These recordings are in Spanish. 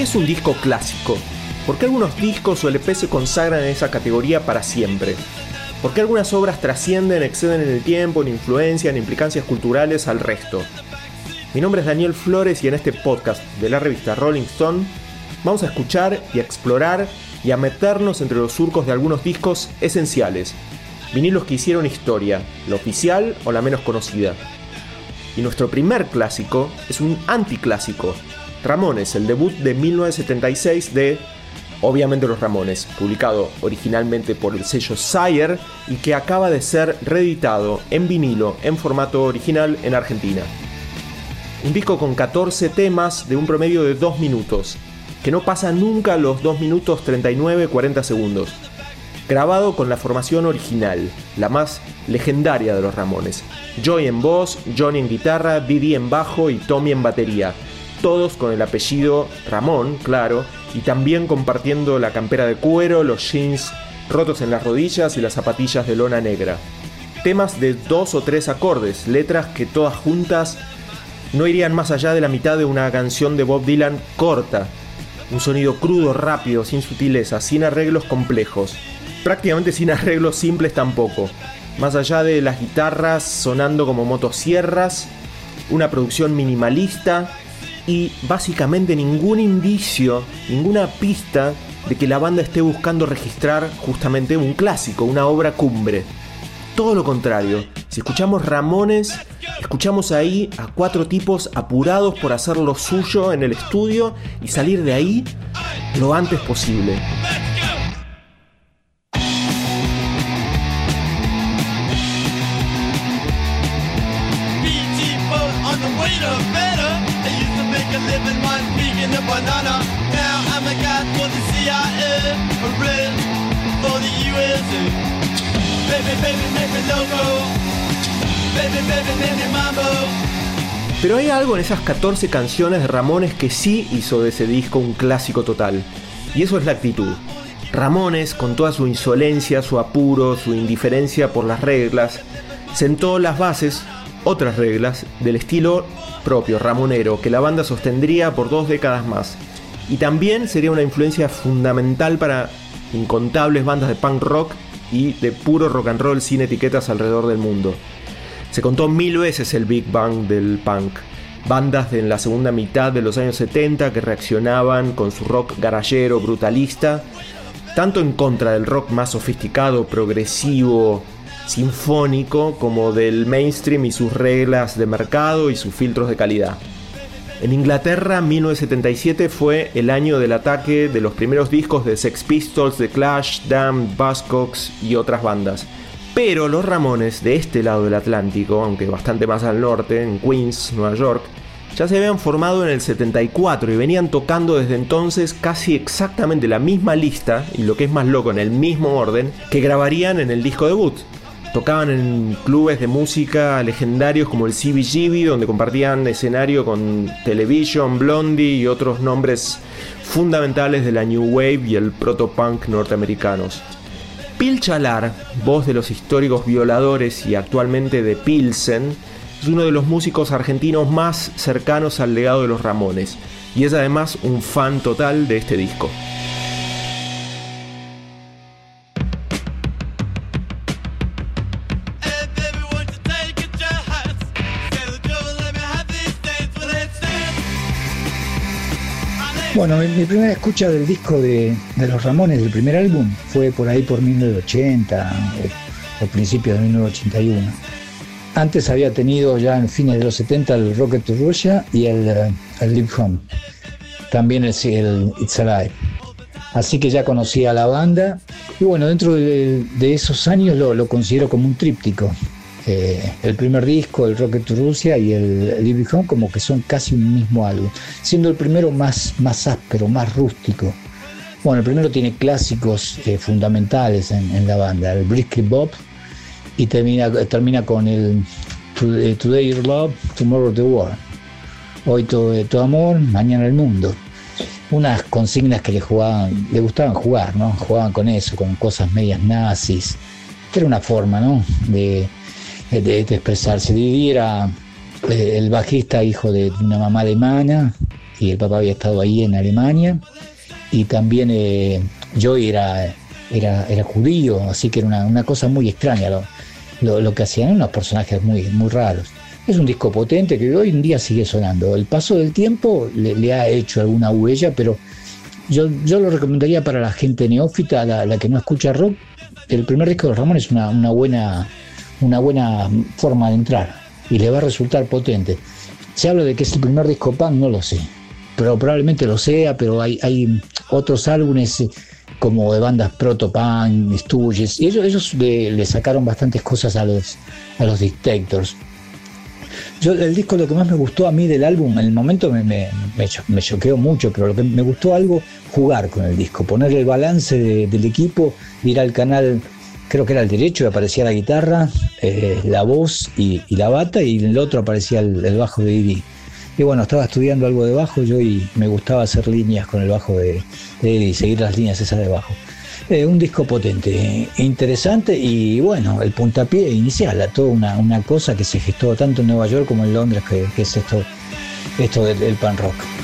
¿Qué es un disco clásico? ¿Por qué algunos discos o LP se consagran en esa categoría para siempre? ¿Por qué algunas obras trascienden, exceden en el tiempo, en influencia, en implicancias culturales al resto? Mi nombre es Daniel Flores y en este podcast de la revista Rolling Stone vamos a escuchar y explorar y a meternos entre los surcos de algunos discos esenciales, vinilos que hicieron historia, la oficial o la menos conocida. Y nuestro primer clásico es un anticlásico, Ramones, el debut de 1976 de, obviamente los Ramones, publicado originalmente por el sello Sire y que acaba de ser reeditado en vinilo en formato original en Argentina. Un disco con 14 temas de un promedio de 2 minutos, que no pasa nunca los 2 minutos 39-40 segundos. Grabado con la formación original, la más legendaria de los Ramones. Joy en voz, Johnny en guitarra, Didi en bajo y Tommy en batería. Todos con el apellido Ramón, claro, y también compartiendo la campera de cuero, los jeans rotos en las rodillas y las zapatillas de lona negra. Temas de dos o tres acordes, letras que todas juntas no irían más allá de la mitad de una canción de Bob Dylan corta. Un sonido crudo, rápido, sin sutileza, sin arreglos complejos. Prácticamente sin arreglos simples tampoco. Más allá de las guitarras sonando como motosierras, una producción minimalista y básicamente ningún indicio, ninguna pista de que la banda esté buscando registrar justamente un clásico, una obra cumbre. Todo lo contrario, si escuchamos Ramones, escuchamos ahí a cuatro tipos apurados por hacer lo suyo en el estudio y salir de ahí lo antes posible. Pero hay algo en esas 14 canciones de Ramones que sí hizo de ese disco un clásico total. Y eso es la actitud. Ramones, con toda su insolencia, su apuro, su indiferencia por las reglas, sentó las bases, otras reglas, del estilo propio, ramonero, que la banda sostendría por dos décadas más. Y también sería una influencia fundamental para incontables bandas de punk rock y de puro rock and roll sin etiquetas alrededor del mundo. Se contó mil veces el Big Bang del punk. Bandas de en la segunda mitad de los años 70 que reaccionaban con su rock garallero, brutalista, tanto en contra del rock más sofisticado, progresivo, sinfónico, como del mainstream y sus reglas de mercado y sus filtros de calidad. En Inglaterra, 1977 fue el año del ataque de los primeros discos de Sex Pistols, The Clash, Damned, Buzzcocks y otras bandas. Pero los Ramones de este lado del Atlántico, aunque bastante más al norte, en Queens, Nueva York, ya se habían formado en el 74 y venían tocando desde entonces casi exactamente la misma lista, y lo que es más loco, en el mismo orden, que grabarían en el disco debut. Tocaban en clubes de música legendarios como el CBGB, donde compartían escenario con Television, Blondie y otros nombres fundamentales de la New Wave y el proto-punk norteamericanos. Pil Chalar, voz de los históricos violadores y actualmente de Pilsen, es uno de los músicos argentinos más cercanos al legado de los Ramones y es además un fan total de este disco. Bueno, mi, primera escucha del disco de, de Los Ramones, del primer álbum, fue por ahí por 1980 o, o principios de 1981. Antes había tenido ya en fines de los 70 el Rocket to Russia y el, eh, el Live Home. También el, el It's Alive. Así que ya conocía a la banda. Y bueno, dentro de, de esos años lo, lo considero como un tríptico. Eh, el primer disco, el Rocket to Russia y el Live Home como que son casi un mismo álbum. Siendo el primero más, más áspero, más rústico. Bueno, el primero tiene clásicos eh, fundamentales en, en, la banda. El Brisket Bob, y termina, termina con el Today Your Love, Tomorrow the War. Hoy todo, tu amor, mañana el mundo. Unas consignas que le jugaban, le gustaban jugar, ¿no? Jugaban con eso, con cosas medias nazis. Era una forma, ¿no? De, de, de expresarse. Didi era eh, el bajista, hijo de una mamá alemana, y el papá había estado ahí en Alemania. Y también eh, Joey era, era, era judío, así que era una, una cosa muy extraña. lo, lo, que hacían unos personajes muy, muy raros. Es un disco potente que hoy en día sigue sonando. El paso del tiempo le, le ha hecho alguna huella, pero yo, yo, lo recomendaría para la gente neófita, la, la, que no escucha rock. El primer disco de los es una, una, buena, una buena forma de entrar y le va a resultar potente. Se habla de que es el primer disco punk, no lo sé, pero probablemente lo sea, pero hay, hay otros álbumes como de bandas proto-punk, Stooges, y ellos, ellos le, sacaron bastantes cosas a los, a los Dictators. Yo, el disco lo que más me gustó a mí del álbum, en el momento me, me, me, me choqueó mucho, pero lo que me gustó algo, jugar con el disco, poner el balance de, del equipo, ir al canal, creo que era el derecho, y aparecía la guitarra, eh, la voz y, la bata, y en el otro aparecía el, bajo de Didi. Y bueno, estaba estudiando algo de bajo yo y me gustaba hacer líneas con el bajo de, de seguir las líneas esas de bajo. Eh, un disco potente, interesante y bueno, el puntapié inicial a toda una, cosa que se gestó tanto en Nueva York como en Londres, que, es esto, esto del pan rock.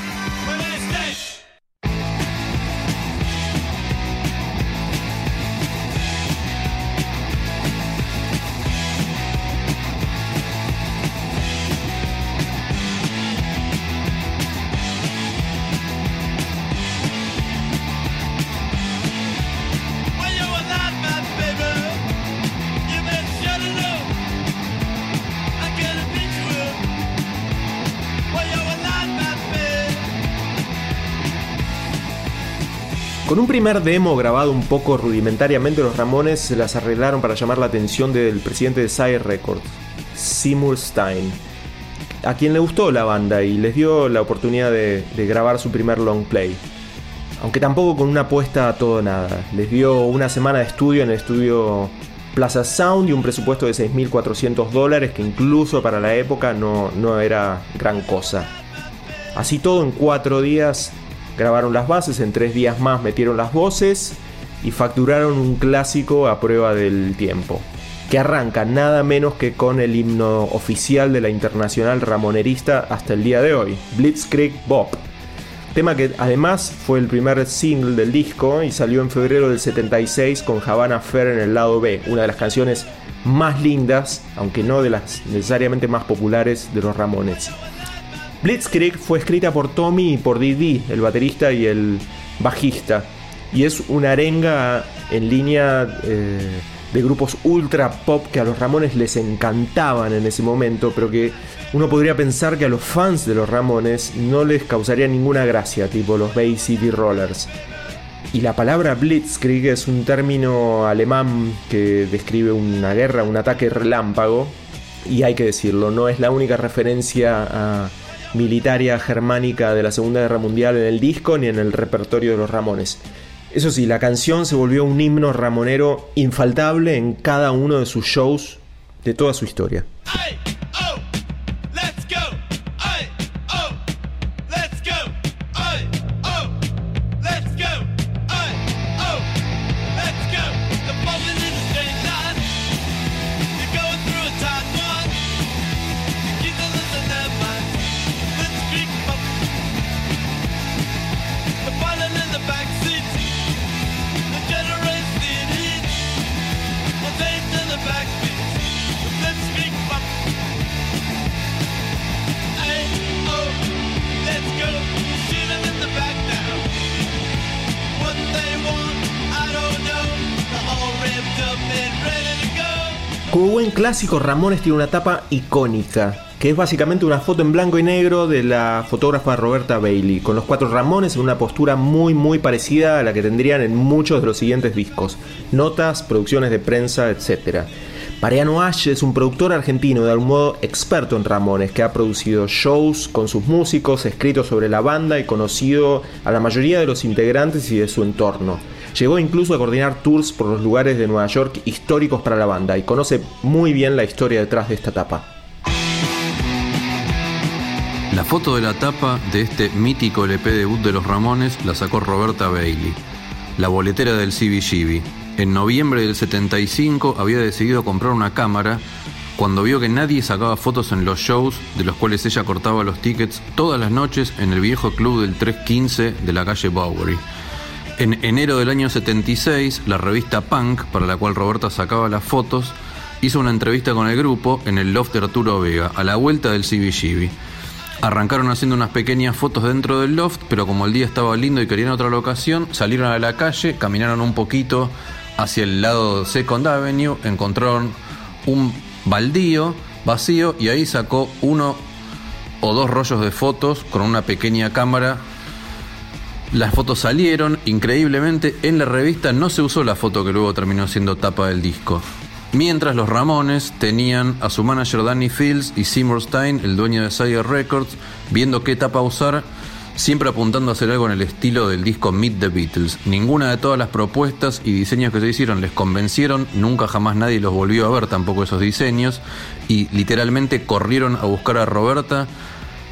Primer demo grabado un poco rudimentariamente, los Ramones se las arreglaron para llamar la atención del presidente de Sire Records, Seymour Stein, a quien le gustó la banda y les dio la oportunidad de, grabar su primer long play. Aunque tampoco con una apuesta a todo nada. Les dio una semana de estudio en el estudio Plaza Sound y un presupuesto de 6.400 dólares que incluso para la época no, no era gran cosa. Así todo en cuatro días Grabaron las bases, en tres días más metieron las voces y facturaron un clásico a prueba del tiempo, que arranca nada menos que con el himno oficial de la Internacional Ramonerista hasta el día de hoy, Blitzkrieg Bob. Tema que además fue el primer single del disco y salió en febrero del 76 con Havana Fair en el lado B, una de las canciones más lindas, aunque no de las necesariamente más populares de los Ramones. Blitzkrieg fue escrita por Tommy y por Didi, el baterista y el bajista, y es una arenga en línea eh, de grupos ultra pop que a los Ramones les encantaban en ese momento, pero que uno podría pensar que a los fans de los Ramones no les causaría ninguna gracia, tipo los Bay City Rollers. Y la palabra Blitzkrieg es un término alemán que describe una guerra, un ataque relámpago, y hay que decirlo, no es la única referencia a militaria germánica de la Segunda Guerra Mundial en el disco ni en el repertorio de los Ramones. Eso sí, la canción se volvió un himno ramonero infaltable en cada uno de sus shows de toda su historia. Buen clásico, Ramones tiene una tapa icónica, que es básicamente una foto en blanco y negro de la fotógrafa Roberta Bailey, con los cuatro Ramones en una postura muy muy parecida a la que tendrían en muchos de los siguientes discos, notas, producciones de prensa, etc. Mariano Ash es un productor argentino de algún modo experto en Ramones, que ha producido shows con sus músicos, escrito sobre la banda y conocido a la mayoría de los integrantes y de su entorno. Llegó incluso a coordinar tours por los lugares de Nueva York históricos para la banda y conoce muy bien la historia detrás de esta etapa. La foto de la tapa de este mítico LP debut de los Ramones la sacó Roberta Bailey, la boletera del CBGB. En noviembre del 75 había decidido comprar una cámara cuando vio que nadie sacaba fotos en los shows de los cuales ella cortaba los tickets todas las noches en el viejo club del 315 de la calle Bowery. En enero del año 76, la revista Punk, para la cual Roberta sacaba las fotos, hizo una entrevista con el grupo en el loft de Arturo Vega, a la vuelta del CBGB. Arrancaron haciendo unas pequeñas fotos dentro del loft, pero como el día estaba lindo y querían otra locación, salieron a la calle, caminaron un poquito hacia el lado Second Avenue, encontraron un baldío vacío y ahí sacó uno o dos rollos de fotos con una pequeña cámara. Las fotos salieron, increíblemente en la revista no se usó la foto que luego terminó siendo tapa del disco. Mientras los Ramones tenían a su manager Danny Fields y Seymour Stein, el dueño de Sire Records, viendo qué tapa usar, siempre apuntando a hacer algo en el estilo del disco Meet the Beatles. Ninguna de todas las propuestas y diseños que se hicieron les convencieron, nunca jamás nadie los volvió a ver tampoco esos diseños, y literalmente corrieron a buscar a Roberta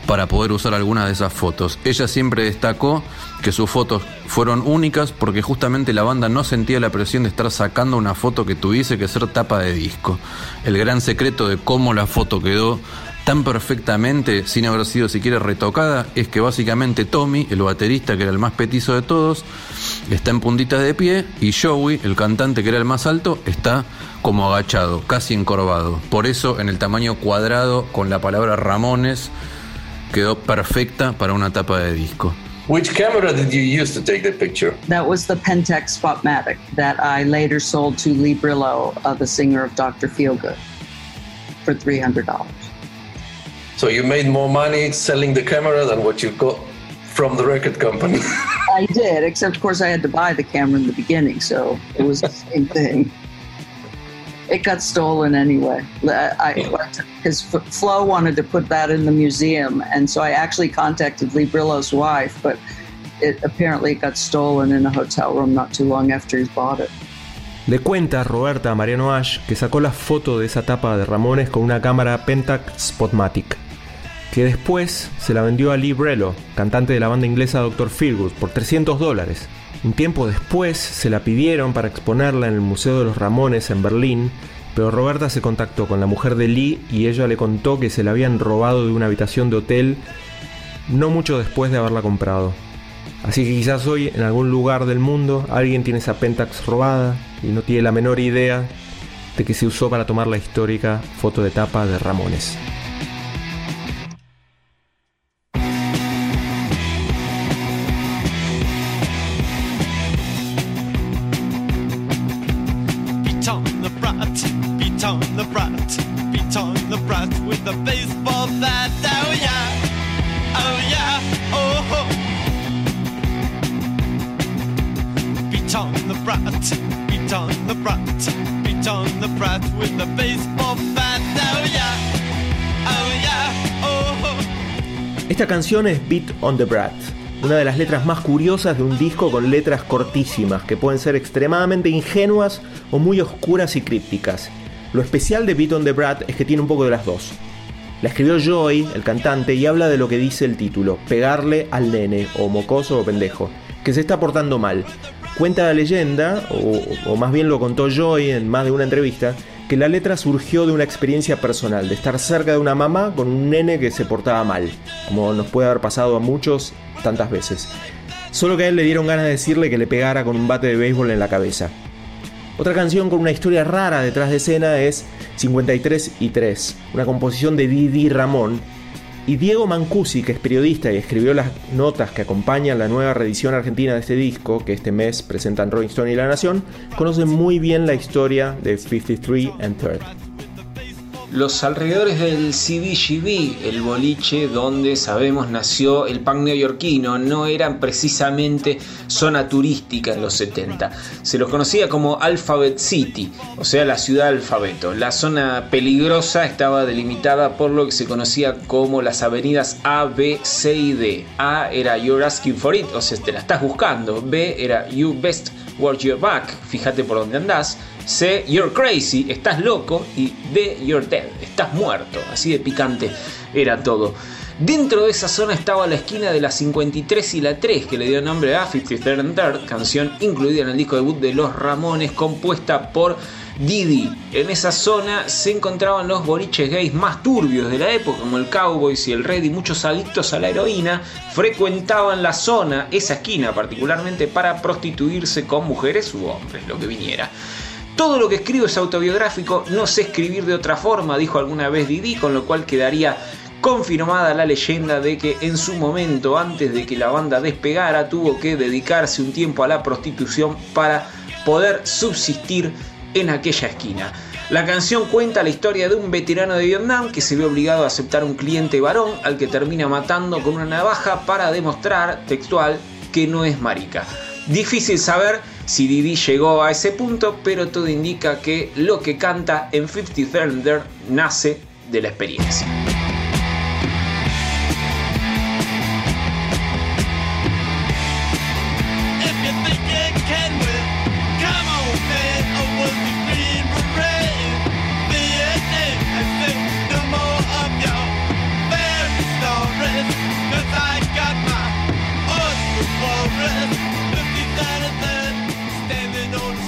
para poder usar algunas de esas fotos. Ella siempre destacó que sus fotos fueron únicas porque justamente la banda no sentía la presión de estar sacando una foto que tuviese que ser tapa de disco. El gran secreto de cómo la foto quedó tan perfectamente sin haber sido siquiera retocada es que básicamente Tommy, el baterista que era el más petizo de todos, está en puntitas de pie y Joey, el cantante que era el más alto, está como agachado, casi encorvado. Por eso en el tamaño cuadrado con la palabra Ramones quedó perfecta para una tapa de disco. Which camera did you use to take the picture? That was the Pentax Spotmatic that I later sold to Lee Brillo, uh, the singer of Dr. Feelgood, for $300. So you made more money selling the camera than what you got from the record company. I did, except of course I had to buy the camera in the beginning, so it was the same thing. It got stolen anyway. Because Flo wanted to put that in the museum, and so I actually contacted Lee Brillo's wife, but it apparently got stolen in a hotel room not too long after he bought it. Le cuenta Roberta Mariano Ash que sacó la foto de esa tapa de Ramones con una cámara Pentax Spotmatic, que después se la vendió a Lee Brello, cantante de la banda inglesa Dr. Feelgood, por 300 dólares. Un tiempo después se la pidieron para exponerla en el Museo de los Ramones en Berlín, pero Roberta se contactó con la mujer de Lee y ella le contó que se la habían robado de una habitación de hotel no mucho después de haberla comprado. Así que quizás hoy en algún lugar del mundo alguien tiene esa Pentax robada y no tiene la menor idea de que se usó para tomar la histórica foto de tapa de Ramones. Beat on the brat. Oh oh oh. Esta canción es Beat on the Brat, una de las letras más curiosas de un disco con letras cortísimas que pueden ser extremadamente ingenuas o muy oscuras y crípticas. Lo especial de Beat on the Brat es que tiene un poco de las dos. La escribió Joy, el cantante, y habla de lo que dice el título, pegarle al nene, o mocoso o pendejo, que se está portando mal. Cuenta la leyenda, o, más bien lo contó Joy en más de una entrevista, que la letra surgió de una experiencia personal, de estar cerca de una mamá con un nene que se portaba mal, como nos puede haber pasado a muchos tantas veces. Solo que a él le dieron ganas de decirle que le pegara con un bate de béisbol en la cabeza. Otra canción con una historia rara detrás de escena es 53 y 3, una composición de Didi Ramón. Y Diego Mancusi, que es periodista y escribió las notas que acompañan la nueva reedición argentina de este disco, que este mes presentan Rolling Stone y La Nación, conoce muy bien la historia de 53 and 3. Los alrededores del CBGB, el boliche donde sabemos nació el punk neoyorquino, no eran precisamente zona turística en los 70. Se los conocía como Alphabet City, o sea, la ciudad alfabeto. La zona peligrosa estaba delimitada por lo que se conocía como las avenidas A, B, C y D. A era You're Asking for It, o sea, te la estás buscando. B era You Best Watch Your Back, fíjate por dónde andás. C, You're Crazy, estás loco. Y D, You're Dead, estás muerto. Así de picante era todo. Dentro de esa zona estaba la esquina de la 53 y la 3, que le dio nombre a 53 and Third, canción incluida en el disco debut de Los Ramones, compuesta por Didi. En esa zona se encontraban los boliches gays más turbios de la época, como el Cowboys y el Red, y muchos adictos a la heroína frecuentaban la zona, esa esquina particularmente, para prostituirse con mujeres u hombres, lo que viniera. Todo lo que escribo es autobiográfico, no sé escribir de otra forma, dijo alguna vez Didi, con lo cual quedaría confirmada la leyenda de que en su momento, antes de que la banda despegara, tuvo que dedicarse un tiempo a la prostitución para poder subsistir en aquella esquina. La canción cuenta la historia de un veterano de Vietnam que se ve obligado a aceptar un cliente varón al que termina matando con una navaja para demostrar, textual, que no es marica. Difícil saber si llegó a ese punto, pero todo indica que lo que canta en 50 Thunder nace de la experiencia.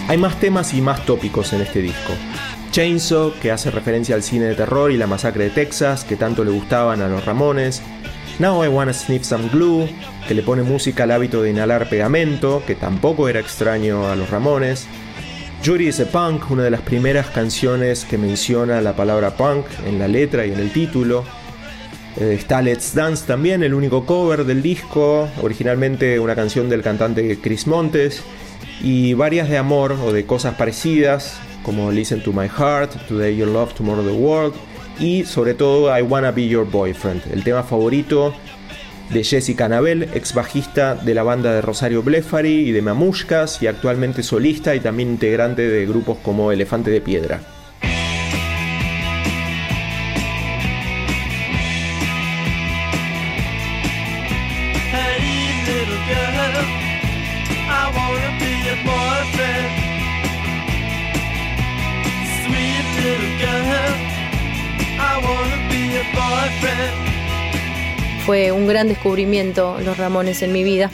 Hay más temas y más tópicos en este disco. Chainsaw, que hace referencia al cine de terror y la masacre de Texas, que tanto le gustaban a los Ramones. Now I Wanna Sniff Some Glue, que le pone música al hábito de inhalar pegamento, que tampoco era extraño a los Ramones. Judy is a Punk, una de las primeras canciones que menciona la palabra punk en la letra y en el título. Eh, está Let's Dance también, el único cover del disco, originalmente una canción del cantante Chris Montes, y varias de amor o de cosas parecidas, como Listen to My Heart, Today Your Love, Tomorrow the World, y sobre todo I Wanna Be Your Boyfriend, el tema favorito de Jessica Nabel, ex bajista de la banda de Rosario Blefari y de Mamushkas, y actualmente solista y también integrante de grupos como Elefante de Piedra. Fue un gran descubrimiento los Ramones en mi vida.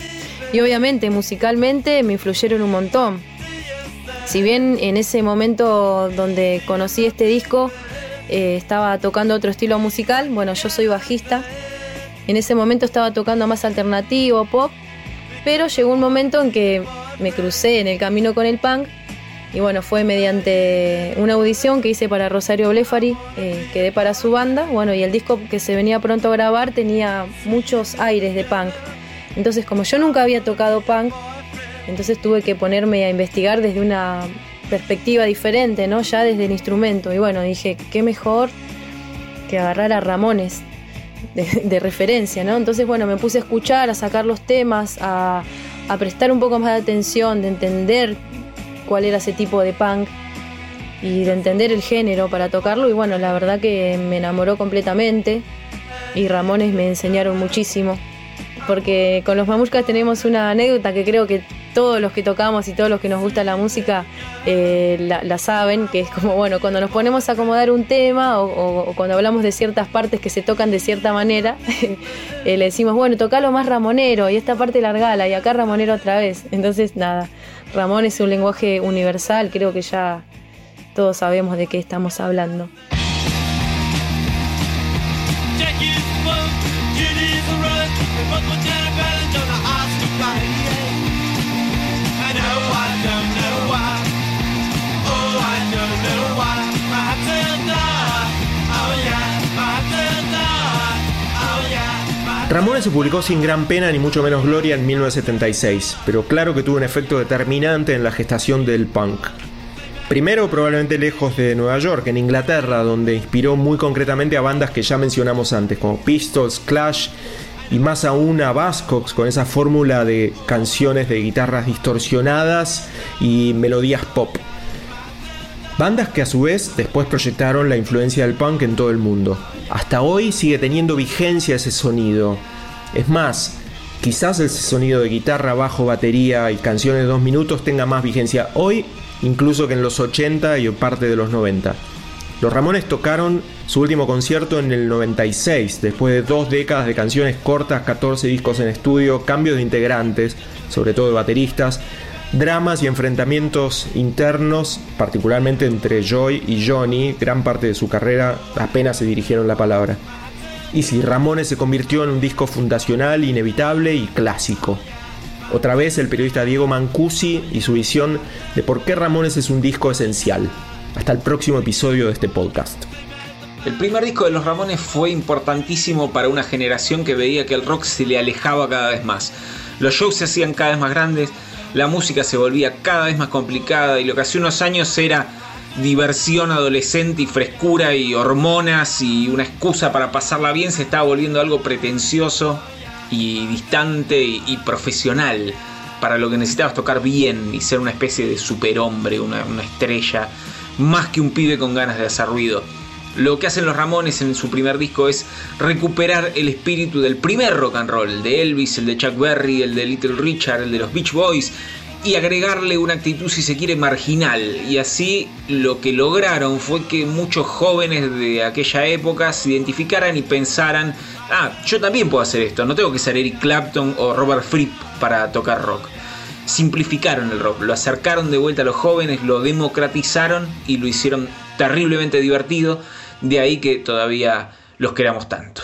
Y obviamente musicalmente me influyeron un montón. Si bien en ese momento donde conocí este disco eh, estaba tocando otro estilo musical, bueno, yo soy bajista, en ese momento estaba tocando más alternativo, pop, pero llegó un momento en que me crucé en el camino con el punk y bueno, fue mediante una audición que hice para Rosario Blefari, eh, quedé para su banda, bueno, y el disco que se venía pronto a grabar tenía muchos aires de punk. Entonces, como yo nunca había tocado punk, entonces tuve que ponerme a investigar desde una perspectiva diferente, ¿no? Ya desde el instrumento. Y bueno, dije, qué mejor que agarrar a Ramones de, de referencia, ¿no? Entonces, bueno, me puse a escuchar, a sacar los temas, a, a prestar un poco más de atención, de entender cuál era ese tipo de punk y de entender el género para tocarlo. Y bueno, la verdad que me enamoró completamente y Ramones me enseñaron muchísimo. Porque con los mamushkas tenemos una anécdota que creo que todos los que tocamos y todos los que nos gusta la música eh, la, saben, que es como, bueno, cuando nos ponemos a acomodar un tema o cuando hablamos de ciertas partes que se tocan de cierta manera, eh, le decimos, bueno, tocalo más ramonero y esta parte largala y acá ramonero otra vez. Entonces, nada, Ramón es un lenguaje universal, creo que ya todos sabemos de qué estamos hablando. Ramones se publicó sin gran pena ni mucho menos gloria en 1976, pero claro que tuvo un efecto determinante en la gestación del punk. Primero probablemente lejos de Nueva York, en Inglaterra, donde inspiró muy concretamente a bandas que ya mencionamos antes, como Pistols, Clash y más aún a Buzzcocks con esa fórmula de canciones de guitarras distorsionadas y melodías pop. Bandas que a su vez después proyectaron la influencia del punk en todo el mundo. Hasta hoy sigue teniendo vigencia ese sonido. Es más, quizás ese sonido de guitarra, bajo, batería y canciones de dos minutos tenga más vigencia hoy incluso que en los 80 y parte de los 90. Los Ramones tocaron su último concierto en el 96, después de dos décadas de canciones cortas, 14 discos en estudio, cambios de integrantes, sobre todo de bateristas, dramas y enfrentamientos internos, particularmente entre Joy y Johnny, gran parte de su carrera apenas se dirigieron la palabra. Y si Ramones se convirtió en un disco fundacional, inevitable y clásico. Otra vez el periodista Diego Mancusi y su visión de por qué Ramones es un disco esencial. Hasta el próximo episodio de este podcast. El primer disco de los Ramones fue importantísimo para una generación que veía que el rock se le alejaba cada vez más. Los shows se hacían cada vez más grandes, la música se volvía cada vez más complicada y lo que hace unos años era diversión adolescente y frescura y hormonas y una excusa para pasarla bien se estaba volviendo algo pretencioso y distante y, profesional para lo que necesitabas tocar bien y ser una especie de superhombre, una, una estrella, más que un pibe con ganas de hacer ruido. Lo que hacen los Ramones en su primer disco es recuperar el espíritu del primer rock and roll, el de Elvis, el de Chuck Berry, el de Little Richard, el de los Beach Boys, y agregarle una actitud, si se quiere, marginal. Y así lo que lograron fue que muchos jóvenes de aquella época se identificaran y pensaran, ah, yo también puedo hacer esto, no tengo que ser Eric Clapton o Robert Fripp para tocar rock. Simplificaron el rock, lo acercaron de vuelta a los jóvenes, lo democratizaron y lo hicieron terriblemente divertido, de ahí que todavía los queramos tanto.